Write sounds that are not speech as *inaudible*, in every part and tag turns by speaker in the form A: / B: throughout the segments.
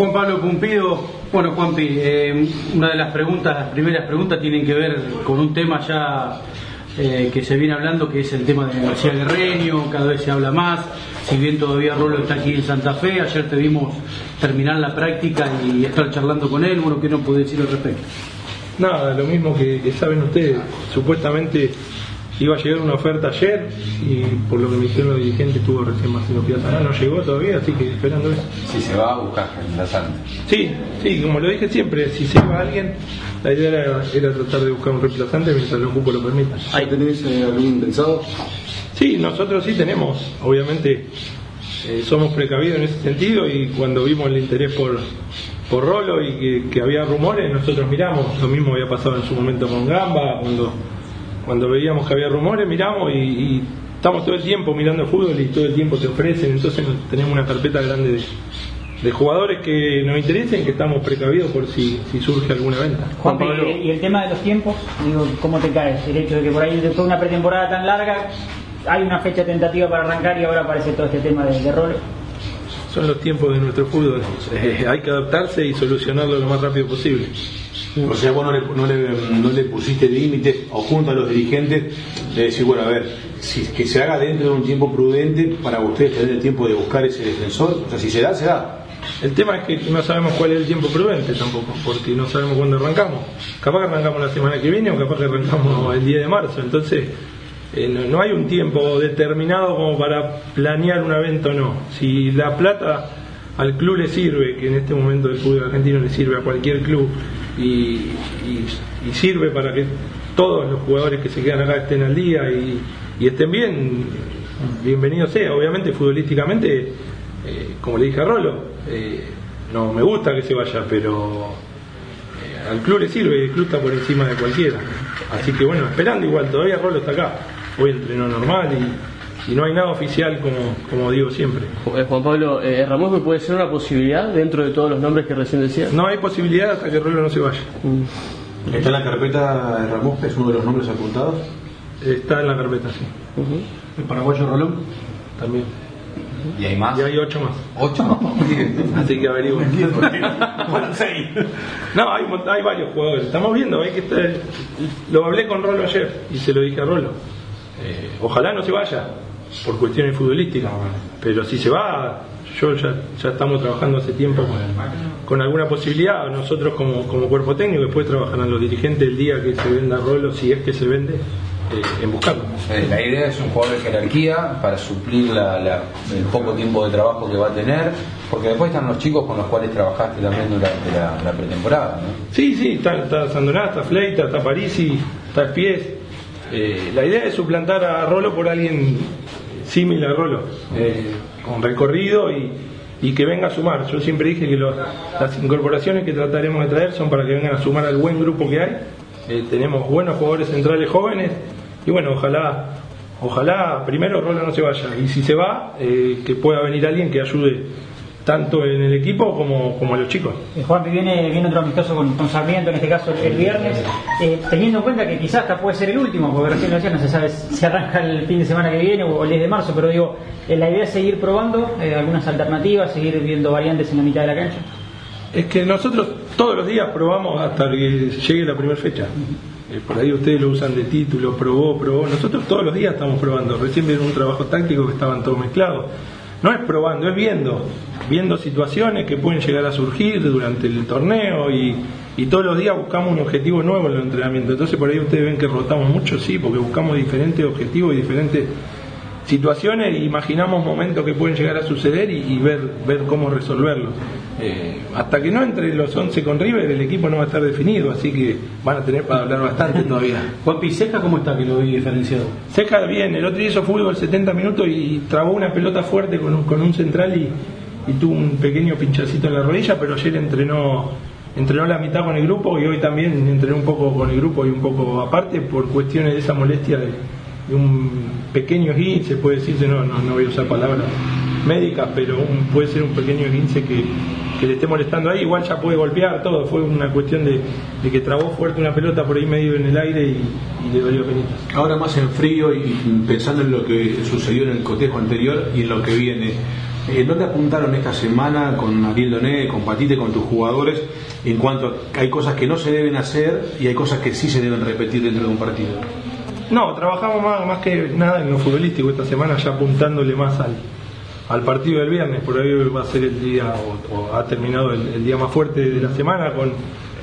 A: Juan Pablo Pumpido, bueno Juanpi, eh, una de las preguntas, las primeras preguntas tienen que ver con un tema ya eh, que se viene hablando, que es el tema de García Guerreño, cada vez se habla más, si bien todavía Rolo está aquí en Santa Fe, ayer te vimos terminar la práctica y estar charlando con él, bueno, ¿qué nos puede decir al respecto?
B: Nada, lo mismo que, que saben ustedes, supuestamente iba a llegar una oferta ayer y por lo que me dijeron los dirigentes estuvo recién Marcelo Piazza, no llegó todavía, así que esperando eso.
C: Si se va a buscar reemplazante.
B: Sí, sí, como lo dije siempre, si se va alguien, la idea era, era tratar de buscar un reemplazante mientras el cupo lo permita.
D: ¿Ahí tenés eh, algún pensado?
B: Sí, nosotros sí tenemos, obviamente eh, somos precavidos en ese sentido y cuando vimos el interés por, por Rolo y que, que había rumores, nosotros miramos, lo mismo había pasado en su momento con Gamba, cuando, cuando veíamos que había rumores, miramos y, y estamos todo el tiempo mirando fútbol y todo el tiempo te ofrecen, entonces tenemos una carpeta grande de, de jugadores que nos interesen, que estamos precavidos por si, si surge alguna venta.
E: Juan Pablo. Y el tema de los tiempos, digo, ¿cómo te cae? El hecho de que por ahí después de una pretemporada tan larga, hay una fecha tentativa para arrancar y ahora aparece todo este tema de, de roles.
B: Son los tiempos de nuestro fútbol. Eh, hay que adaptarse y solucionarlo lo más rápido posible.
F: O sea, vos no le, no le, no le pusiste límites o junto a los dirigentes de decir, bueno, a ver, si, que se haga dentro de un tiempo prudente para ustedes tener el tiempo de buscar ese defensor. O sea, si se da, se da.
B: El tema es que no sabemos cuál es el tiempo prudente tampoco, porque no sabemos cuándo arrancamos. Capaz que arrancamos la semana que viene o capaz que arrancamos el 10 de marzo. Entonces, eh, no, no hay un tiempo determinado como para planear una venta o no. Si la plata al club le sirve, que en este momento el fútbol argentino le sirve a cualquier club y, y- y sirve para que todos los jugadores que se quedan acá estén al día y, estén bien, bienvenido sea. Obviamente futbolísticamente, eh, como le dije a Rolo, eh, no me gusta que se vaya, pero eh, al club le sirve el club está por encima de cualquiera. Así que bueno, esperando igual, todavía Rolo está acá. Hoy entrenó normal y, y no hay nada oficial como, como digo siempre.
G: Eh, Juan Pablo, eh, Ramos puede ser una posibilidad dentro de todos los nombres que recién decía.
B: No hay posibilidad hasta que Rolo no se vaya.
F: ¿Está en la carpeta de Ramos, es uno de los nombres apuntados?
B: Está en la carpeta, sí.
A: ¿El paraguayo Rolón?
B: También.
C: ¿Y hay más?
B: Y hay ocho más.
C: ¿Ocho? *laughs*
B: Así que averigüen. *laughs*
F: Seis.
B: No, hay, hay varios jugadores. Estamos viendo, hay que estar- lo hablé con Rolo ayer y se lo dije a Rolo. Eh, ojalá no se vaya por cuestiones futbolísticas, pero si se va, yo ya, ya estamos trabajando hace tiempo con, con alguna posibilidad. Nosotros como, como cuerpo técnico, después trabajarán los dirigentes el día que se venda Rolo, si es que se vende, eh, en buscarlo.
C: La idea es un jugador de jerarquía para suplir la- la- el poco tiempo de trabajo que va a tener, porque después están los chicos con los cuales trabajaste también durante la, la pretemporada. ¿no?
B: Sí, sí, está, está Sandoná, está Fleita, está Parisi, está Espies. Eh, la idea es suplantar a Rolo por alguien similar Rolo, eh, con recorrido y, y que venga a sumar. Yo siempre dije que las incorporaciones que trataremos de traer son para que vengan a sumar al buen grupo que hay. Eh, tenemos buenos jugadores centrales jóvenes y bueno, ojalá, ojalá primero Rolo no se vaya y si se va, eh, que pueda venir alguien que ayude tanto en el equipo como, como a los chicos.
E: Eh, Juan, viene, viene otro amistoso con, con Sarmiento, en este caso el, el viernes, Eh, teniendo en cuenta que quizás hasta puede ser el último, porque recién lo decía, no se sabe si arranca el fin de semana que viene o el 10 de marzo, pero digo, eh, la idea es seguir probando eh, algunas alternativas, seguir viendo variantes en la mitad de la cancha.
B: Es que nosotros todos los días probamos hasta que llegue la primera fecha. Eh, por ahí ustedes lo usan de título, probó, probó. Nosotros todos los días estamos probando. Recién vieron un trabajo táctico que estaban todos mezclados. No es probando, es viendo. Viendo situaciones que pueden llegar a surgir durante el torneo y, y todos los días buscamos un objetivo nuevo en el entrenamiento. Entonces por ahí ustedes ven que rotamos mucho, sí, porque buscamos diferentes objetivos y diferentes situaciones imaginamos momentos que pueden llegar a suceder y, y ver, ver cómo resolverlos. Eh, hasta que no entre los 11 con River, el equipo no va a estar definido, así que van a tener para hablar bastante todavía. *laughs*
A: Juanpi, ¿Seca cómo está que lo vi diferenciado?
B: Seca bien, el otro día hizo fútbol 70 minutos y trabó una pelota fuerte con un, con un central y, y tuvo un pequeño pinchacito en la rodilla, pero ayer entrenó entrenó la mitad con el grupo y hoy también entrenó un poco con el grupo y un poco aparte por cuestiones de esa molestia de, de un pequeño se puede decirse, no, no, no voy a usar palabras médicas, pero un, puede ser un pequeño esguince que, que le esté molestando ahí, igual ya puede golpear todo, fue una cuestión de, de que trabó fuerte una pelota por ahí medio en el aire y, le dolió penita.
F: Ahora más en frío y pensando en lo que sucedió en el cotejo anterior y en lo que viene, eh, ¿no te apuntaron esta semana con Ariel Doné, con Patite, con tus jugadores, en cuanto a hay cosas que no se deben hacer y hay cosas que sí se deben repetir dentro de un partido?
B: No, trabajamos más, más que nada en lo futbolístico esta semana, ya apuntándole más al, al partido del viernes, por ahí va a ser el día, o, o ha terminado el, el día más fuerte de la semana con,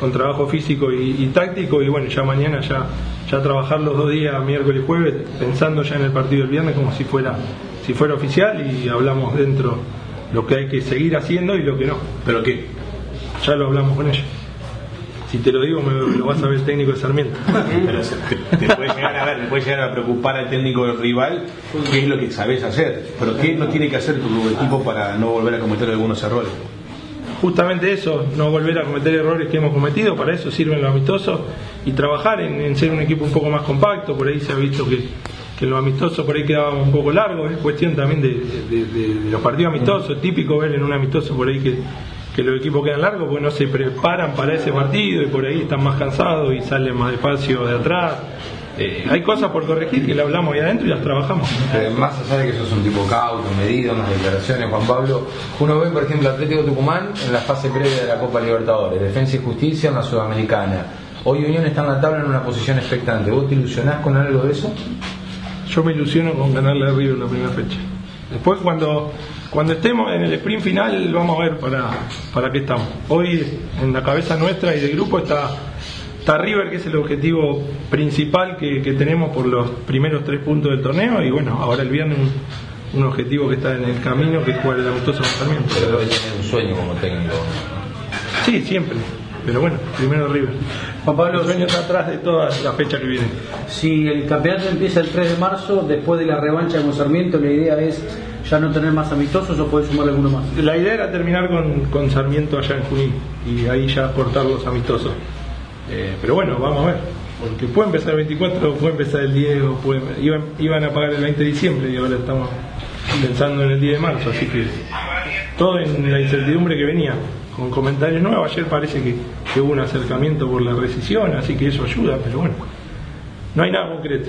B: con trabajo físico y, y táctico, y bueno, ya mañana ya, ya trabajar los dos días, miércoles y jueves, pensando ya en el partido del viernes como si fuera, si fuera oficial y hablamos dentro lo que hay que seguir haciendo y lo que no.
F: ¿Pero qué?
B: Ya lo hablamos con ellos. Si te lo digo, me lo vas a ver el técnico de Sarmiento.
F: Pero te, te puede llegar a ver, te puede llegar a preocupar al técnico del rival qué es lo que sabes hacer, pero qué no tiene que hacer tu equipo para no volver a cometer algunos errores.
B: justamente eso, no volver a cometer errores que hemos cometido, para eso sirven los amistosos y trabajar en, en ser un equipo un poco más compacto, por ahí se ha visto que, que los amistosos por ahí quedábamos un poco largos, es cuestión también de, de- de- de los partidos amistosos, típico ver en un amistoso por ahí que, que los equipos quedan largos porque no se preparan para ese partido y por ahí están más cansados y salen más despacio de atrás. Eh, hay cosas por corregir que le hablamos ahí adentro y las trabajamos.
C: Eh, más allá de que sos un tipo cauto, medido en las declaraciones, Juan Pablo, uno ve, por ejemplo, Atlético Tucumán en la fase previa de la Copa Libertadores, Defensa y Justicia en la Sudamericana. Hoy Unión está en la tabla en una posición expectante. ¿Vos te ilusionás con algo de eso?
B: Yo me ilusiono con ganarle a en la primera fecha. Después cuando, cuando estemos en el sprint final vamos a ver para, para qué estamos. Hoy en la cabeza nuestra y del grupo está, está River, que es el objetivo principal que, que tenemos por los primeros tres puntos del torneo y bueno, ahora el viernes un, un objetivo que está en el camino que es jugar el amistoso.
C: Pero debe tener un sueño como técnico.
B: Sí, siempre. Pero bueno, primero River.
A: Juan Pablo,
B: Los sueños atrás de toda la fecha que viene.
A: si el campeonato empieza el 3 de marzo, después de la revancha con Sarmiento, la idea es ya no tener más amistosos o puedes sumar alguno más.
B: La idea era terminar con, con Sarmiento allá en Junín y ahí ya cortar los amistosos. Eh, pero bueno, vamos a ver. Porque puede empezar el 24, puede empezar el 10, o puede- iban, iban a pagar el 20 de diciembre y ahora estamos pensando en el 10 de marzo. Así que todo en la incertidumbre que venía. Con comentarios nuevos, ayer parece que, que hubo un acercamiento por la rescisión, así que eso ayuda, pero bueno, no hay nada concreto.